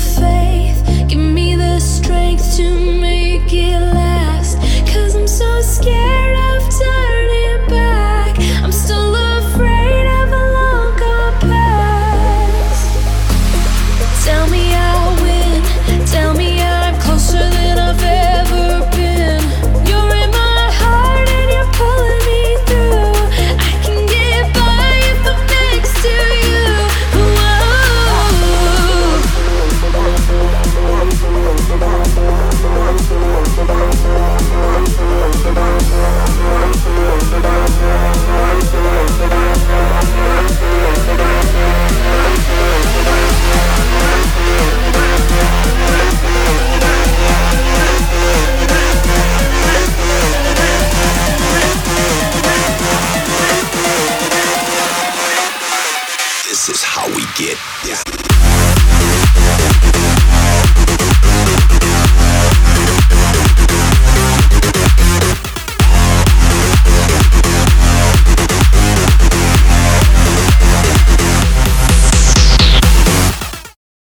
faith, give me the strength to make it. This is how we get down.